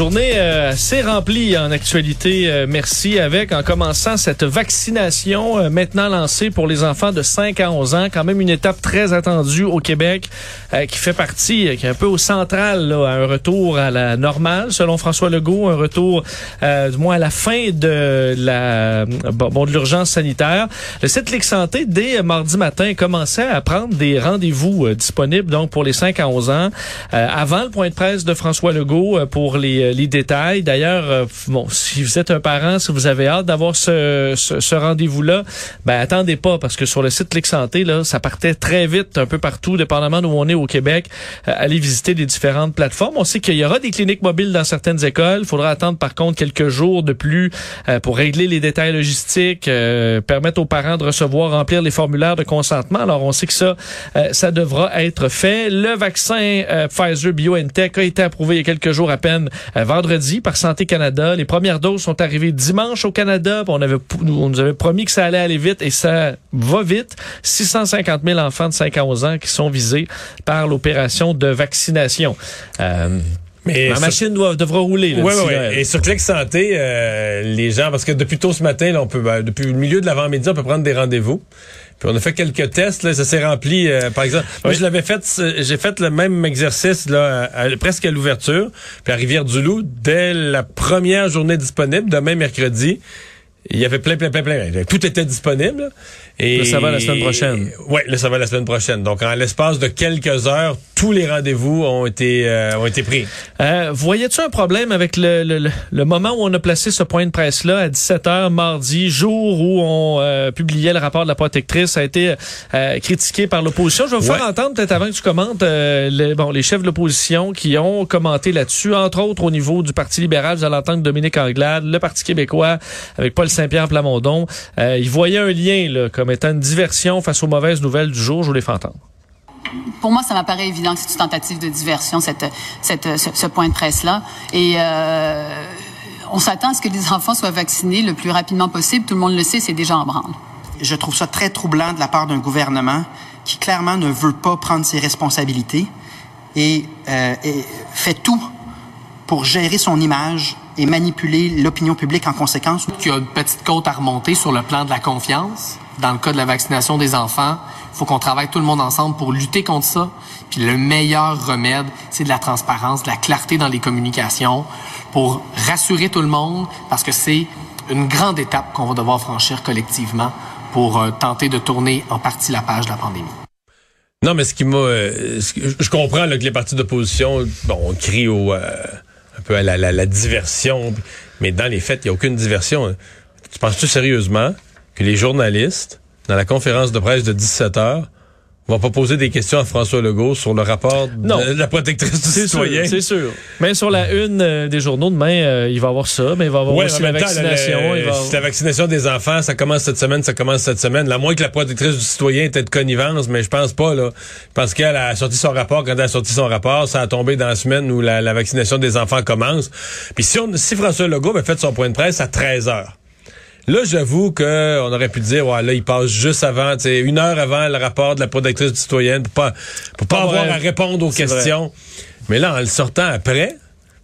Journée euh, assez remplie en actualité, euh, merci, avec en commençant cette vaccination euh, maintenant lancée pour les enfants de 5 à 11 ans, quand même une étape très attendue au Québec euh, qui fait partie, qui est un peu au central, là, à un retour à la normale, selon François Legault, un retour du moins à la fin de la bon, de l'urgence sanitaire. Le site Ligue Santé, dès mardi matin, commençait à prendre des rendez-vous disponibles donc pour les 5 à 11 ans, avant le point de presse de François Legault pour les les détails. D'ailleurs, euh, bon, si vous êtes un parent, si vous avez hâte d'avoir ce, rendez-vous-là, ben attendez pas parce que sur le site Clic Santé, là, ça partait très vite un peu partout, dépendamment d'où on est au Québec. Euh, allez visiter les différentes plateformes. On sait qu'il y aura des cliniques mobiles dans certaines écoles. Il faudra attendre par contre quelques jours de plus euh, pour régler les détails logistiques, permettre aux parents de recevoir, remplir les formulaires de consentement. Alors on sait que ça, ça devra être fait. Le vaccin Pfizer BioNTech a été approuvé il y a quelques jours à peine euh, vendredi par Santé Canada. Les premières doses sont arrivées dimanche au Canada. On, avait, on nous avait promis que ça allait aller vite et ça va vite. 650 000 enfants de 5 à 11 ans qui sont visés par l'opération de vaccination. Euh, mais Ma machine doit, devra rouler. Oui, oui, Et sur Clic Santé, euh, les gens, parce que depuis tôt ce matin, là, on peut, ben, depuis le milieu de l'avant-midi, on peut prendre des rendez-vous. Puis on a fait quelques tests, là, ça s'est rempli. Euh, par exemple, moi je l'avais fait, j'ai fait le même exercice là, presque à l'ouverture. Puis à Rivière-du-Loup, dès la première journée disponible, demain mercredi, il y avait plein, plein, plein, plein. Tout était disponible. Et ça va la semaine prochaine. Oui, là, ça va la semaine prochaine. Donc, en l'espace de quelques heures, tous les rendez-vous ont été euh, ont été pris. Euh, Voyais-tu un problème avec le, le, le, moment où on a placé ce point de presse-là à 17h mardi, jour où on euh, publiait le rapport de la protectrice, ça a été euh, critiqué par l'opposition? Je vais vous faire entendre peut-être avant que tu commentes les, bon, les chefs de l'opposition qui ont commenté là-dessus, entre autres au niveau du Parti libéral, vous allez entendre Dominique Anglade, le Parti québécois avec Paul Saint-Pierre Plamondon. ils voyaient un lien là, comme étant une diversion face aux mauvaises nouvelles du jour. Je vous les fais entendre. Pour moi, ça m'apparaît évident que c'est une tentative de diversion, cette, cette, ce, point de presse-là. Et euh, on s'attend à ce que les enfants soient vaccinés le plus rapidement possible. Tout le monde le sait, c'est déjà en branle. Je trouve ça très troublant de la part d'un gouvernement qui clairement ne veut pas prendre ses responsabilités et, euh, et fait tout pour gérer son image et manipuler l'opinion publique en conséquence. Il y a une petite côte à remonter sur le plan de la confiance. Dans le cas de la vaccination des enfants, il faut qu'on travaille tout le monde ensemble pour lutter contre ça. Puis le meilleur remède, c'est de la transparence, de la clarté dans les communications pour rassurer tout le monde parce que c'est une grande étape qu'on va devoir franchir collectivement pour euh, tenter de tourner en partie la page de la pandémie. Non, mais ce qui m'a... Euh, je comprends que les partis d'opposition, bon, on crie au... Euh, un peu à la, diversion. Mais dans les faits, il n'y a aucune diversion. Tu penses-tu sérieusement que les journalistes, dans la conférence de presse de 17 heures, on va pas poser des questions à François Legault sur le rapport de la protectrice du citoyen. C'est sûr. Mais sur la une euh, des journaux demain, euh, il va y avoir ça, mais il va avoir aussi la vaccination. La vaccination des enfants, ça commence cette semaine, ça commence cette semaine. La moins que la protectrice du citoyen était de connivence, mais je pense pas là. Parce qu'elle a sorti son rapport. Quand elle a sorti son rapport, ça a tombé dans la semaine où la, vaccination des enfants commence. Puis si, on, si François Legault avait fait son point de presse à 13 heures Là, j'avoue qu'on aurait pu dire, ouais, là, il passe juste avant, une heure avant le rapport de la protectrice du citoyen pour pas, pour pas, avoir à répondre aux questions. Mais là, en le sortant après,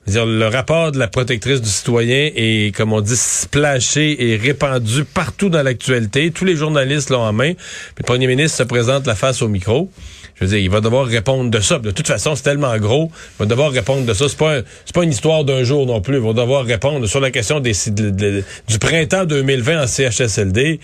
dire, le rapport de la protectrice du citoyen est, comme on dit, splashé et répandu partout dans l'actualité. Tous les journalistes l'ont en main. le premier ministre se présente la face au micro je veux dire, il va devoir répondre de ça. De toute façon, c'est tellement gros, il va devoir répondre de ça. C'est pas, c'est pas une histoire d'un jour non plus. Il va devoir répondre sur la question des, du printemps 2020 en CHSLD.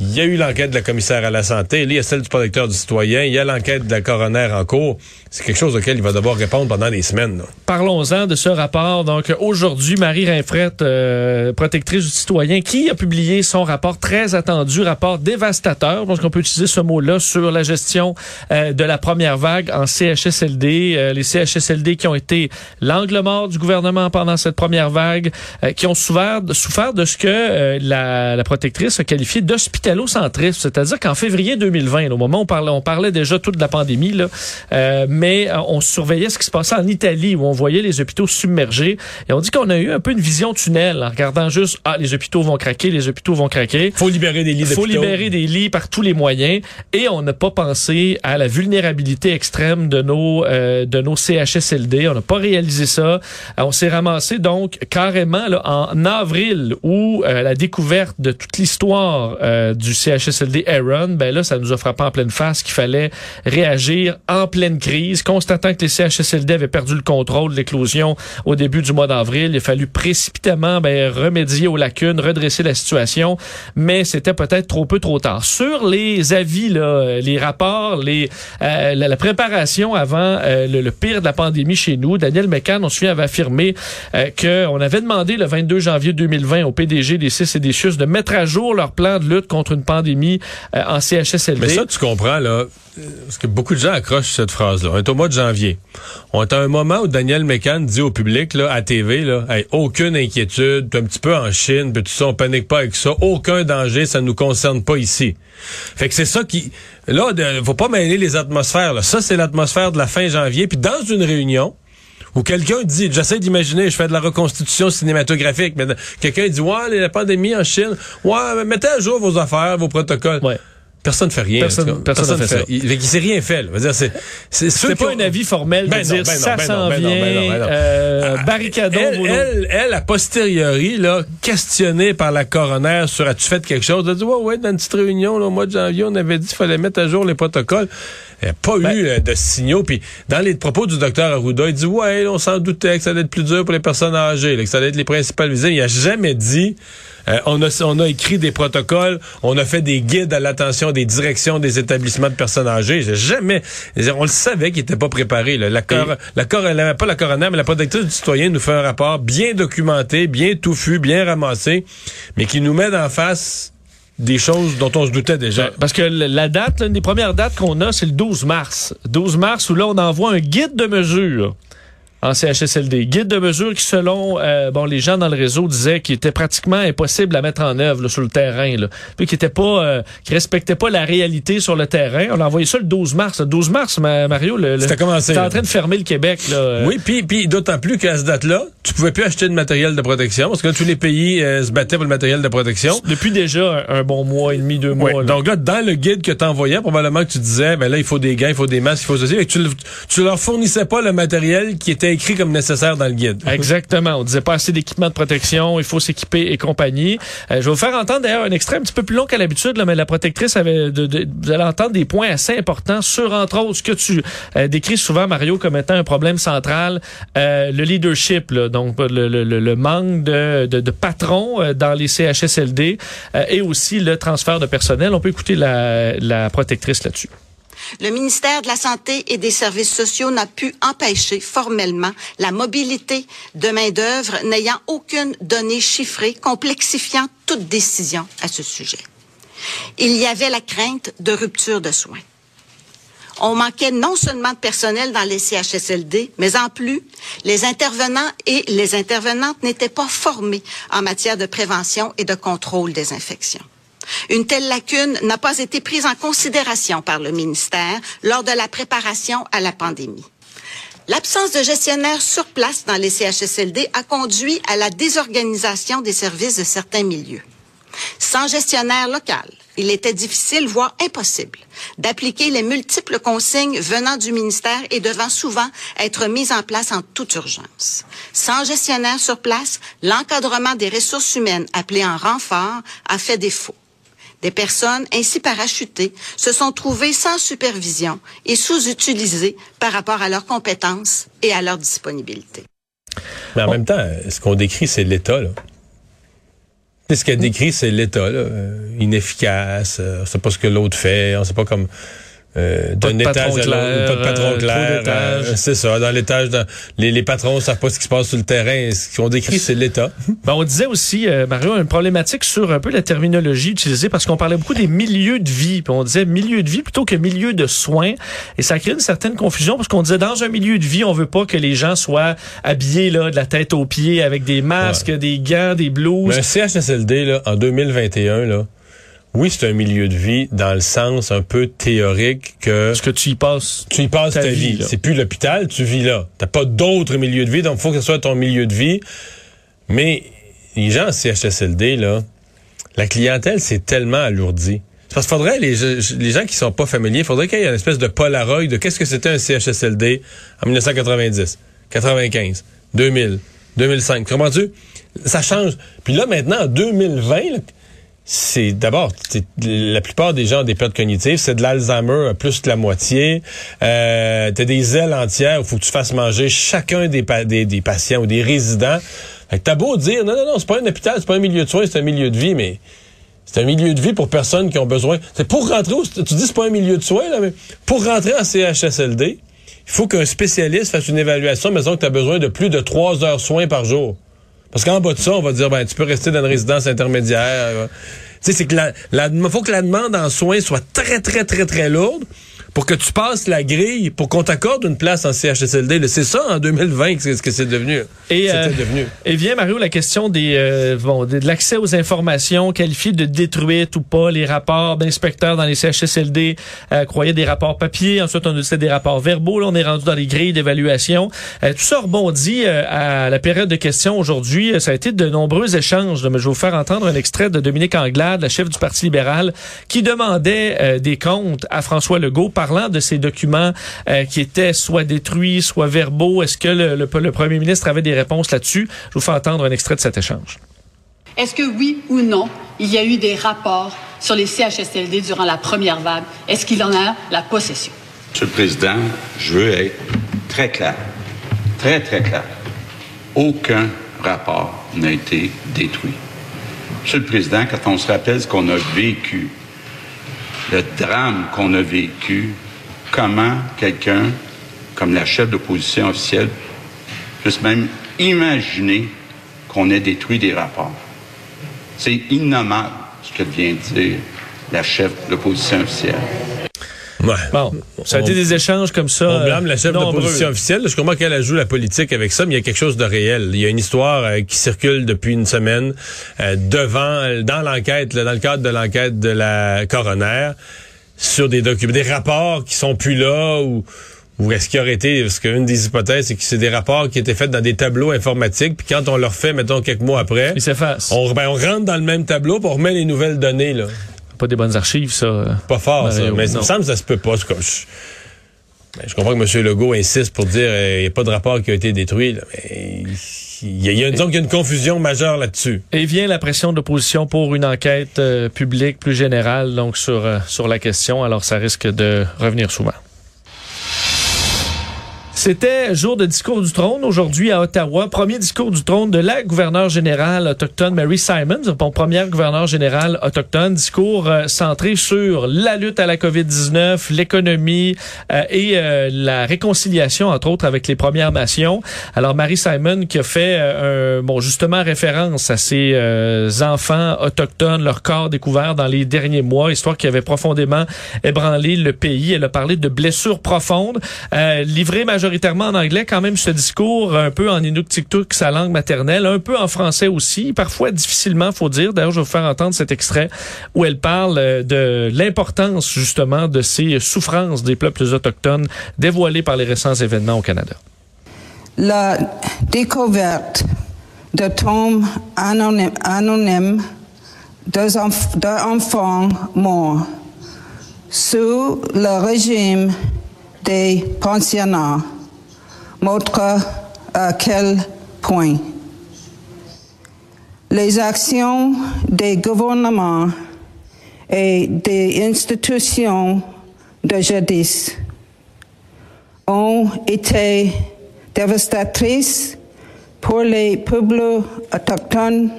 Il y a eu l'enquête de la commissaire à la santé, il y a celle du protecteur du citoyen, il y a l'enquête de la coroner en cours. C'est quelque chose auquel il va devoir répondre pendant des semaines. Parlons-en de ce rapport. Donc aujourd'hui, Marie Rinfrette, euh, protectrice du citoyen, qui a publié son rapport très attendu, rapport dévastateur, parce qu'on peut utiliser ce mot-là sur la gestion euh, de la première vague en CHSLD, euh, les CHSLD qui ont été l'angle mort du gouvernement pendant cette première vague, qui ont souffert, de ce que la, la protectrice a qualifié d'hospitalité hospitalo-centrisme, c'est-à-dire qu'en février 2020, au moment où on parlait, on parlait déjà tout de la pandémie, là, euh, mais euh, on surveillait ce qui se passait en Italie, où on voyait les hôpitaux submergés, et on dit qu'on a eu un peu une vision tunnel, en regardant juste, ah, les hôpitaux vont craquer, les hôpitaux vont craquer. Faut libérer des lits faut libérer des lits par tous les moyens, et on n'a pas pensé à la vulnérabilité extrême de nos, euh, de nos CHSLD, on n'a pas réalisé ça. Euh, on s'est ramassé donc carrément là, en avril où euh, la découverte de toute l'histoire euh, du CHSLD Aaron, ben là, ça nous a frappé en pleine face qu'il fallait réagir en pleine crise, constatant que les CHSLD avaient perdu le contrôle de l'éclosion au début du mois d'avril. Il a fallu précipitamment ben, remédier aux lacunes, redresser la situation, mais c'était peut-être trop peu trop tard. Sur les avis, là, les rapports, les, euh, la, préparation avant euh, le, pire de la pandémie chez nous, Daniel McCann, on se souvient, avait affirmé euh, qu'on avait demandé le 22 janvier 2020 au PDG des CIS et des CHUS de mettre à jour leur plan de lutte contre une pandémie euh, en CHSLD. Mais ça, tu comprends, là, parce que beaucoup de gens accrochent cette phrase-là. On est au mois de janvier. On est à un moment où Daniel McCann dit au public, là, à TV, là, Hey, aucune inquiétude, un petit peu en Chine, puis tout ça, on panique pas avec ça, aucun danger, ça nous concerne pas ici. Fait que c'est ça qui... Là, faut pas mêler les atmosphères. Là. Ça, c'est l'atmosphère de la fin janvier. Puis dans une réunion, où quelqu'un dit, j'essaie d'imaginer, je fais de la reconstitution cinématographique, mais quelqu'un dit, ouais, la pandémie en Chine, ouais, mettez à jour vos affaires, vos protocoles. Ouais. Personne ne fait rien. Personne- n'a fait ça. Il, il s'est rien fait. C'est, pas ont- un avis formel de Ben non, dire ben non, ça ben s'en non, ben non, vient, ben ben euh, Ah, barricadons elle, elle, elle, a posteriori, là, questionnée par la coroner sur as-tu fait quelque chose? Elle a dit, ouais, ouais, dans une petite réunion, là, au mois de janvier, on avait dit qu'il fallait mettre à jour les protocoles. Il n'y a pas Ben- eu euh, de signaux. Puis dans les propos du docteur Arruda, il dit, ouais, on s'en doutait que ça allait être plus dur pour les personnes âgées, là, que ça allait être les principales visées. Il a jamais dit, euh, on, a, on a écrit des protocoles, on a fait des guides à l'attention des directions des établissements de personnes âgées. J'ai Jamais. On le savait qu'il était pas préparé. Là. La, cor, la, cor, la- pas la coroner, mais la protectrice du citoyen nous fait un rapport bien documenté, bien touffu, bien ramassé, mais qui nous met en face des choses dont on se doutait déjà. Parce que la date, l'une des premières dates qu'on a, c'est le 12 mars. 12 mars, où là, on envoie un guide de mesures en CHSLD. Guide de mesures qui, selon euh, bon les gens dans le réseau, disaient qu'il était pratiquement impossible à mettre en œuvre là, sur le terrain. Là. Puis qui était pas, euh, qui respectait pas la réalité sur le terrain. On a envoyé ça le 12 mars. Le 12 mars, ma- Mario, le, le- commencé, en train de fermer le Québec. Là. Euh, Oui, puis, puis d'autant plus qu'à ce date-là, tu pouvais plus acheter de matériel de protection parce que là, tous les pays euh, se battaient pour le matériel de protection. Depuis déjà un, un bon mois et demi, deux mois. Là. Donc là, dans le guide que tu envoyais, probablement que tu disais, ben là, il faut des gants, il faut des masques, il faut ceci. Et tu, tu leur fournissais pas le matériel qui était écrit comme nécessaire dans le guide. Exactement. On disait pas assez d'équipement de protection, il faut s'équiper et compagnie. Euh, je vais vous faire entendre d'ailleurs un extrait un petit peu plus long qu'à l'habitude, mais la protectrice avait, de, de- vous allez entendre des points assez importants sur, entre autres, ce que tu euh, décris souvent, Mario, comme étant un problème central, euh, le leadership, là, donc le, le- le- le manque de, de, de patrons euh, dans les CHSLD euh, et aussi le transfert de personnel. On peut écouter la, la protectrice là-dessus. Le ministère de la Santé et des Services sociaux n'a pu empêcher formellement la mobilité de main-d'œuvre n'ayant aucune donnée chiffrée, complexifiant toute décision à ce sujet. Il y avait la crainte de rupture de soins. On manquait non seulement de personnel dans les CHSLD, mais en plus, les intervenants et les intervenantes n'étaient pas formés en matière de prévention et de contrôle des infections. Une telle lacune n'a pas été prise en considération par le ministère lors de la préparation à la pandémie. L'absence de gestionnaires sur place dans les CHSLD a conduit à la désorganisation des services de certains milieux. Sans gestionnaire local, il était difficile, voire impossible, d'appliquer les multiples consignes venant du ministère et devant souvent être mises en place en toute urgence. Sans gestionnaire sur place, l'encadrement des ressources humaines appelées en renfort a fait défaut. Des personnes ainsi parachutées se sont trouvées sans supervision et sous-utilisées par rapport à leurs compétences et à leur disponibilité. Mais en même temps, ce qu'on décrit, c'est l'État, là. Ce qu'elle décrit, c'est l'État, là. euh, inefficace, euh, on sait pas ce que l'autre fait, on sait pas comme... Euh, d'un étage à l'autre, pas de patron euh, clair. euh, c'est ça, dans l'étage, dans- les, les patrons savent pas ce qui se passe sur le terrain. Ce qu'on décrit, c'est l'État. Ben, on disait aussi, euh, Mario, une problématique sur un peu la terminologie utilisée parce qu'on parlait beaucoup des milieux de vie. Puis on disait milieu de vie plutôt que milieu de soins. Et ça crée une certaine confusion parce qu'on disait dans un milieu de vie, on veut pas que les gens soient habillés là, de la tête aux pieds avec des masques, des gants, des blouses. Mais un CHSLD, là, en 2021, là, oui, c'est un milieu de vie dans le sens un peu théorique que Parce que tu y passes. tu y passes ta, Ta vie. C'est plus l'hôpital, tu vis là. T'as pas d'autre milieu de vie, donc il faut que ce soit ton milieu de vie. Mais les gens en CHSLD, là, la clientèle, c'est tellement alourdi. C'est Parce qu'il faudrait, les, les gens qui sont pas familiers, il faudrait qu'il y ait une espèce de polaroid de qu'est-ce que c'était un CHSLD en 1990, 95, 2000, 2005. Comprends-tu? Ça change. Puis là, maintenant, en 2020, là, c'est d'abord, la plupart des gens ont des pertes cognitives, c'est de l'Alzheimer, plus que la moitié. Euh, T'as des ailes entières, il faut que tu fasses manger chacun des, pa- des, des patients ou des résidents. Fait que t'as beau dire, non, non, non, c'est pas un hôpital, c'est pas un milieu de soins, c'est un milieu de vie, mais c'est un milieu de vie pour personnes qui ont besoin. C'est pour rentrer, au, tu dis c'est pas un milieu de soins, là, mais pour rentrer en CHSLD, il faut qu'un spécialiste fasse une évaluation, mais que tu as besoin de plus de trois heures soins par jour. Parce qu'en bas de ça, on va dire, ben, tu peux rester dans une résidence intermédiaire. Tu sais, c'est que la, la, faut que la demande en soins soit très, très, très, très lourde pour que tu passes la grille, pour qu'on t'accorde une place en CHSLD. C'est ça, en 2020, que c'est ce que c'est devenu. Et, euh, devenu. Et vient, Mario, la question des euh, bon, de, de l'accès aux informations qualifiées de détruites ou pas, les rapports d'inspecteurs dans les CHSLD, euh, croyaient des rapports papier, ensuite on a des rapports verbaux, là on est rendu dans les grilles d'évaluation. Euh, tout ça rebondit euh, à la période de questions aujourd'hui. Euh, Ça a été de nombreux échanges, je vais vous faire entendre un extrait de Dominique Anglade, la chef du Parti libéral, qui demandait euh, des comptes à François Legault parlant de ces documents euh, qui étaient soit détruits, soit verbaux. Est-ce que le, le, le premier ministre avait des réponses là-dessus? Je vous fais entendre un extrait de cet échange. Est-ce que oui ou non, il y a eu des rapports sur les CHSLD durant la première vague? Est-ce qu'il en a la possession? Monsieur le Président, je veux être très clair, très, très clair. Aucun rapport n'a été détruit. Monsieur le Président, quand on se rappelle ce qu'on a vécu, le drame qu'on a vécu, comment quelqu'un, comme la chef d'opposition officielle, puisse même imaginer qu'on ait détruit des rapports. C'est innommable ce que vient de dire la chef de l'opposition officielle. Ouais. Bon, ça a On- été des échanges comme ça. On blâme la chef euh, d'opposition officielle. Je comprends qu'elle joue la politique avec ça, mais il y a quelque chose de réel. Il y a une histoire euh, qui circule depuis une semaine euh, devant, dans l'enquête, dans le cadre de l'enquête de la coroner, sur des documents, des rapports qui sont plus là ou ou est-ce qu'il aurait été, parce qu'une des hypothèses, c'est que c'est des rapports qui étaient faits dans des tableaux informatiques, puis quand on leur fait, mettons, quelques mois après, Ils s'effacent. on, ben, on rentre dans le même tableau, puis on remet les nouvelles données, là. Pas des bonnes archives, ça. euh. Pas fort, ça. Mais il non. me semble que ça se peut pas. Comme- Je, ben, je comprends que M. Legault insiste pour dire qu'il n'y a pas de rapport qui a été détruit. là, mais il y a, il y a- disons qu'il y a une confusion majeure là-dessus. Et vient la pression de l'opposition pour une enquête euh, publique plus générale donc sur euh, sur la question. Alors ça risque de revenir souvent. C'était jour de discours du trône aujourd'hui à Ottawa. Premier discours du trône de la gouverneure générale autochtone Mary Simons, bon, première gouverneure générale autochtone. Discours euh, centré sur la lutte à la COVID-19, l'économie euh, et euh, la réconciliation, entre autres, avec les Premières Nations. Alors Mary Simon qui a fait euh, bon justement référence à ces euh, enfants autochtones, leur corps découvert dans les derniers mois, histoire qui avait profondément ébranlé le pays. Elle a parlé de blessures profondes, euh, livré majoritairement en anglais, quand même ce discours un peu en inuktitut, sa langue maternelle, un peu en français aussi, parfois difficilement, faut dire. D'ailleurs, je vais vous faire entendre cet extrait où elle parle euh, de l'importance justement de ces souffrances des peuples autochtones dévoilées par les récents événements au Canada. La découverte de tombes anonymes, anonymes d'enfants morts sous le régime des pensionnats montre à quel point? Les actions des gouvernements et des institutions de jadis ont été dévastatrices pour les peuples autochtones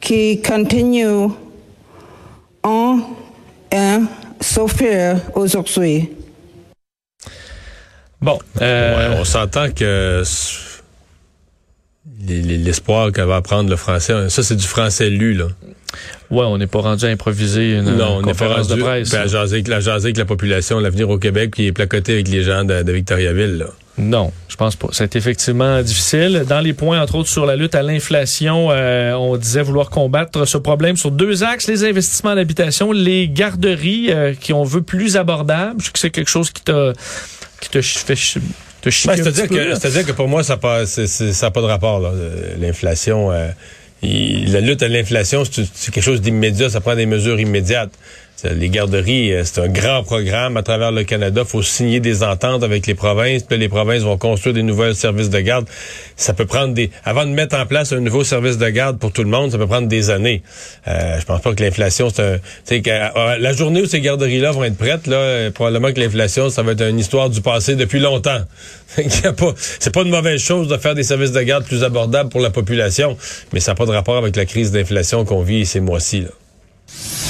qui continuent en à souffrir aujourd'hui. Bon, euh, Ouais, on s'entend que l'espoir qu'elle va apprendre le français, ça c'est du français lu, là. ouais, on n'est pas rendu à improviser une non, on n'est pas conférence rendu de presse. puis à jaser avec, la, jaser avec la population, l'avenir au Québec, qui est placoté avec les gens de, de Victoriaville, là. Non, je pense pas. C'est effectivement difficile. Dans les points, entre autres, sur la lutte à l'inflation, euh, on disait vouloir combattre ce problème sur deux axes, les investissements en habitation, les garderies euh, qui on veut plus abordables. Je sais que c'est quelque chose qui t'a qui te fait te Ben, C'est-à-dire que, pour moi, ça n'a pas, pas de rapport. L'inflation, euh, la lutte à l'inflation, c'est quelque chose d'immédiat. Ça prend des mesures immédiates. Les garderies, euh, c'est un grand programme à travers le Canada. Il faut signer des ententes avec les provinces. Puis les provinces vont construire des nouveaux services de garde. Ça peut prendre des... Avant de mettre en place un nouveau service de garde pour tout le monde, ça peut prendre des années. Euh, je pense pas que l'inflation, c'est un... Qu'à- à- la journée où ces garderies-là vont être prêtes, là, euh, probablement que l'inflation, ça va être une histoire du passé depuis longtemps. Pas- c'est pas une mauvaise chose de faire des services de garde plus abordables pour la population, mais ça n'a pas de rapport avec la crise d'inflation qu'on vit ces mois-ci.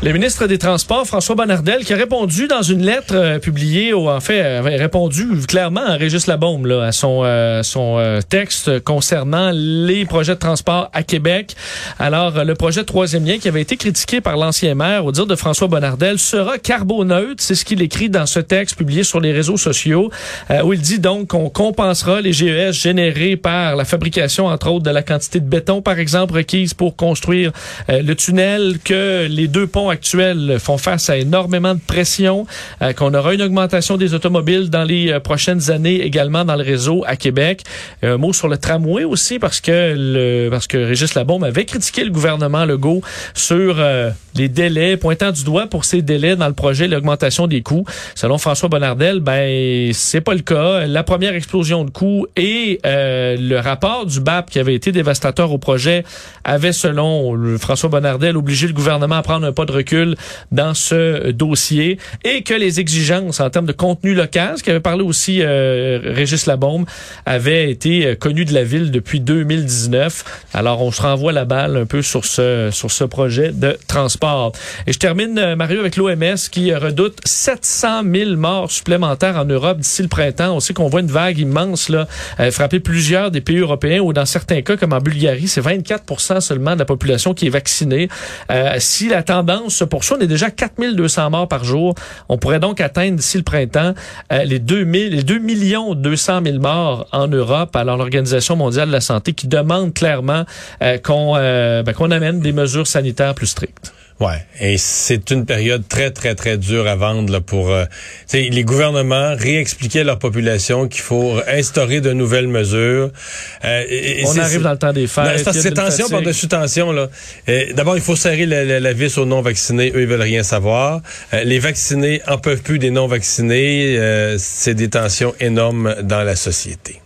Le ministre des Transports, François Bonnardel, qui a répondu dans une lettre euh, publiée, au, en fait, avait répondu clairement à Régis Labaume, là, à son, euh, son euh, texte concernant les projets de transport à Québec. Alors, euh, le projet troisième lien qui avait été critiqué par l'ancien maire, au dire de François Bonnardel, sera carboneutre. C'est ce qu'il écrit dans ce texte publié sur les réseaux sociaux, euh, où il dit donc qu'on compensera les GES générés par la fabrication, entre autres, de la quantité de béton, par exemple, requise pour construire euh, le tunnel, que les deux ponts actuels font face à énormément de pression, euh, qu'on aura une augmentation des automobiles dans les euh, prochaines années également dans le réseau à Québec. Un mot sur le tramway aussi parce que le parce que Régis Labaume avait critiqué le gouvernement Legault sur euh, les délais, pointant du doigt pour ces délais dans le projet, l'augmentation des coûts. Selon François Bonnardel, ben c'est pas le cas. La première explosion de coûts et le rapport du BAP qui avait été dévastateur au projet avait, selon François Bonnardel, obligé le gouvernement à prendre un pas de recul dans ce dossier et que les exigences en termes de contenu local, ce qu'avait parlé aussi euh, Régis Labaume, avaient été euh, connues de la ville depuis 2019. Alors on se renvoie la balle un peu sur ce sur ce projet de transport. Et je termine euh, Mario avec l'OMS qui redoute 700 000 morts supplémentaires en Europe d'ici le printemps. On sait qu'on voit une vague immense là euh, frapper plusieurs des pays européens ou dans certains cas comme en Bulgarie, c'est 24 seulement de la population qui est vaccinée. Si la tendance se poursuit, on est déjà 4200 morts par jour. On pourrait donc atteindre d'ici le printemps euh, les 2000, les 2 millions 200 000 morts en Europe. Alors l'Organisation mondiale de la santé qui demande clairement euh, qu'on euh, ben, qu'on amène des mesures sanitaires plus strictes. Ouais, et c'est une période très très très dure à vendre là, pour euh, les gouvernements réexpliquer à leur population qu'il faut instaurer de nouvelles mesures. Euh, et- On arrive dans le temps des fêtes. Non, c'est tension par-dessus tension. là. Euh, D'abord, il faut serrer la, la- la vis aux non-vaccinés. Eux, ils veulent rien savoir. Euh, les vaccinés en peuvent plus des non-vaccinés. Euh, c'est des tensions énormes dans la société.